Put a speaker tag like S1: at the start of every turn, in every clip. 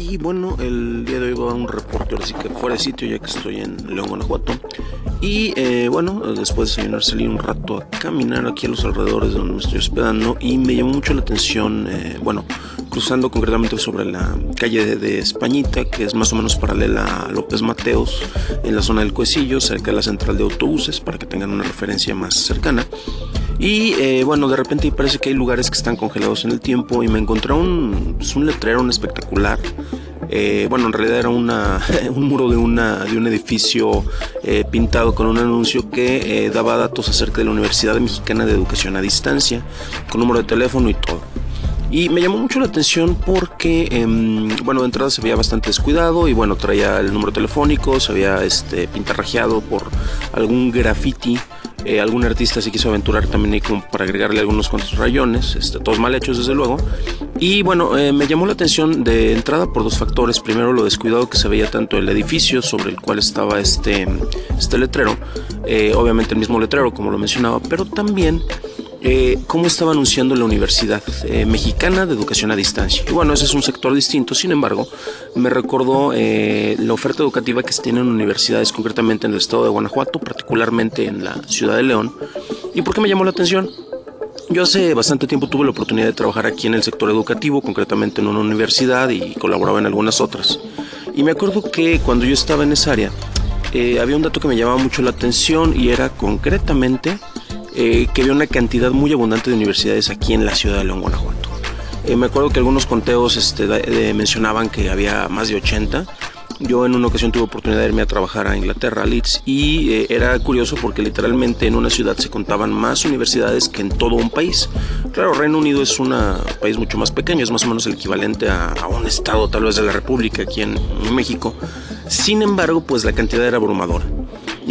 S1: Y bueno, el día de hoy voy a un reporte, así que fuera de sitio, ya que estoy en León, Guanajuato. Y eh, bueno, después de desayunar salí un rato a caminar aquí a los alrededores de donde me estoy hospedando y me llamó mucho la atención, eh, bueno, cruzando concretamente sobre la calle de, Españita, que es más o menos paralela a López Mateos, en la zona del Cuecillo, cerca de la central de autobuses, para que tengan una referencia más cercana. Y eh, bueno, de repente parece que hay lugares que están congelados en el tiempo y me encontré un, pues, un letrero, un espectacular. Eh, bueno, en realidad era una, un muro de, una, de un edificio eh, pintado con un anuncio que daba datos acerca de la Universidad Mexicana de Educación a Distancia, con número de teléfono y todo. Y me llamó mucho la atención porque, em, bueno, de entrada se veía bastante descuidado y bueno, traía el número telefónico, se había este, pintarrajeado por algún graffiti eh, algún artista se quiso aventurar también ahí como para agregarle algunos cuantos rayones, este, todos mal hechos desde luego. Y bueno, eh, me llamó la atención de entrada por dos factores. Primero, lo descuidado que se veía tanto el edificio sobre el cual estaba este, este letrero, eh, obviamente el mismo letrero como lo mencionaba, pero también eh, cómo estaba anunciando la Universidad eh, Mexicana de Educación a Distancia. Y bueno, ese es un sector distinto, sin embargo, me recordó eh, la oferta educativa que se tiene en universidades, concretamente en el estado de Guanajuato, particularmente en la ciudad de León. ¿Y por qué me llamó la atención? Yo hace bastante tiempo tuve la oportunidad de trabajar aquí en el sector educativo, concretamente en una universidad y colaboraba en algunas otras. Y me acuerdo que cuando yo estaba en esa área, había un dato que me llamaba mucho la atención y era concretamente eh, que había una cantidad muy abundante de universidades aquí en la ciudad de León, Guanajuato. Eh, me acuerdo que algunos conteos este, mencionaban que había más de 80. Yo en una ocasión tuve oportunidad de irme a trabajar a Inglaterra, a Leeds, y eh, era curioso porque literalmente en una ciudad se contaban más universidades que en todo un país. Claro, Reino Unido es un país mucho más pequeño, es más o menos el equivalente a, un estado tal vez de la República aquí en México. Sin embargo, pues la cantidad era abrumadora.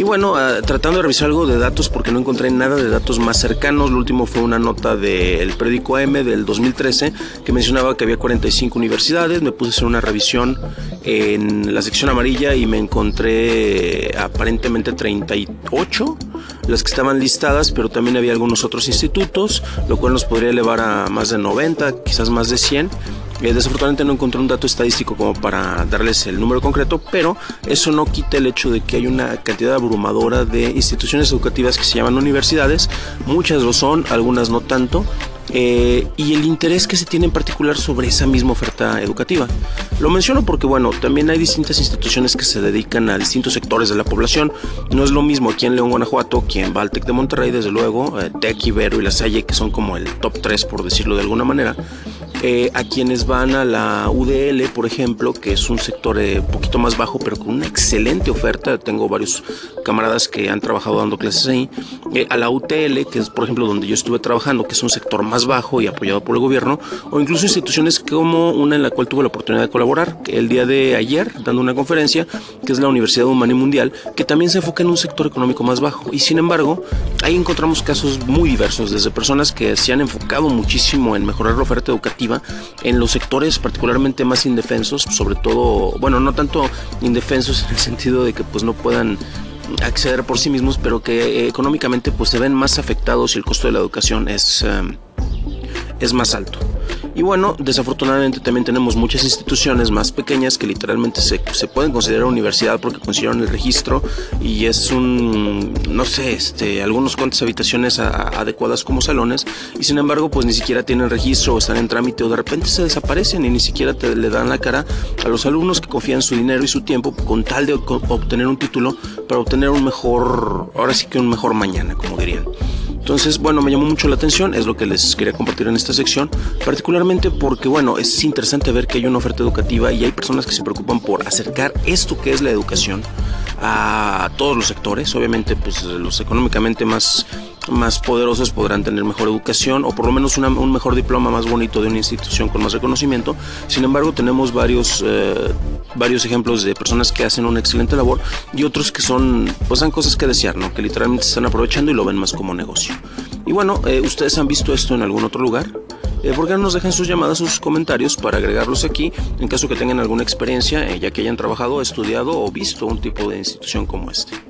S1: Y bueno, ah, tratando de revisar algo de datos porque no encontré nada de datos más cercanos. Lo último fue una nota del periódico AM del 2013 que mencionaba que había 45 universidades. Me puse a hacer una revisión en la sección amarilla y me encontré eh, aparentemente 38 las que estaban listadas, pero también había algunos otros institutos, lo cual nos podría elevar a más de 90, quizás más de 100. Eh, desafortunadamente no encontré un dato estadístico como para darles el número concreto, pero eso no quita el hecho de que hay una cantidad abrumadora de instituciones educativas que se llaman universidades. Muchas lo son, algunas no tanto. Eh, y el interés que se tiene en particular sobre esa misma oferta educativa. Lo menciono porque, bueno, también hay distintas instituciones que se dedican a distintos sectores de la población. No es lo mismo aquí en León, Guanajuato, que en Valtec de Monterrey, desde luego, eh, Tec, Ibero y La Salle, que son como el top 3, por decirlo de alguna manera. Eh, a quienes van a la UDL, por ejemplo, que es un sector un eh, poquito más bajo, pero con una excelente oferta. Tengo varios camaradas que han trabajado dando clases ahí. Eh, a la UTL, que es, por ejemplo, donde yo estuve trabajando, que es un sector más bajo y apoyado por el gobierno, o incluso instituciones como una en la cual tuve la oportunidad de colaborar el día de ayer, dando una conferencia, que es la Universidad Humana y Mundial, que también se enfoca en un sector económico más bajo. Y sin embargo, ahí encontramos casos muy diversos, desde personas que se han enfocado muchísimo en mejorar la oferta educativa en los sectores particularmente más indefensos, sobre todo, bueno, no tanto indefensos en el sentido de que pues no puedan acceder por sí mismos, pero que eh, económicamente pues se ven más afectados y el costo de la educación es, eh, es más alto. Y bueno, desafortunadamente también tenemos muchas instituciones más pequeñas que literalmente se, se pueden considerar universidad porque consiguieron el registro y es un, no sé, este, algunos cuantas habitaciones adecuadas como salones y sin embargo pues ni siquiera tienen registro o están en trámite o de repente se desaparecen y ni siquiera le dan la cara a los alumnos que confían su dinero y su tiempo con tal de obtener un título para obtener un mejor, ahora sí que un mejor mañana, como dirían. Entonces, bueno, me llamó mucho la atención, es lo que les quería compartir en esta sección, particularmente porque, bueno, es interesante ver que hay una oferta educativa y hay personas que se preocupan por acercar esto que es la educación a todos los sectores, obviamente, pues los económicamente más más poderosos podrán tener mejor educación o por lo menos un mejor diploma más bonito de una institución con más reconocimiento. Sin embargo, tenemos varios, eh, varios ejemplos de personas que hacen una excelente labor y otros que son, pues dan cosas que desear, ¿no? Que literalmente se están aprovechando y lo ven más como negocio. Y bueno, eh, ¿ustedes han visto esto en algún otro lugar? Eh, ¿Por qué no nos dejan sus llamadas, sus comentarios para agregarlos aquí en caso que tengan alguna experiencia, ya que hayan trabajado, estudiado o visto un tipo de institución como este?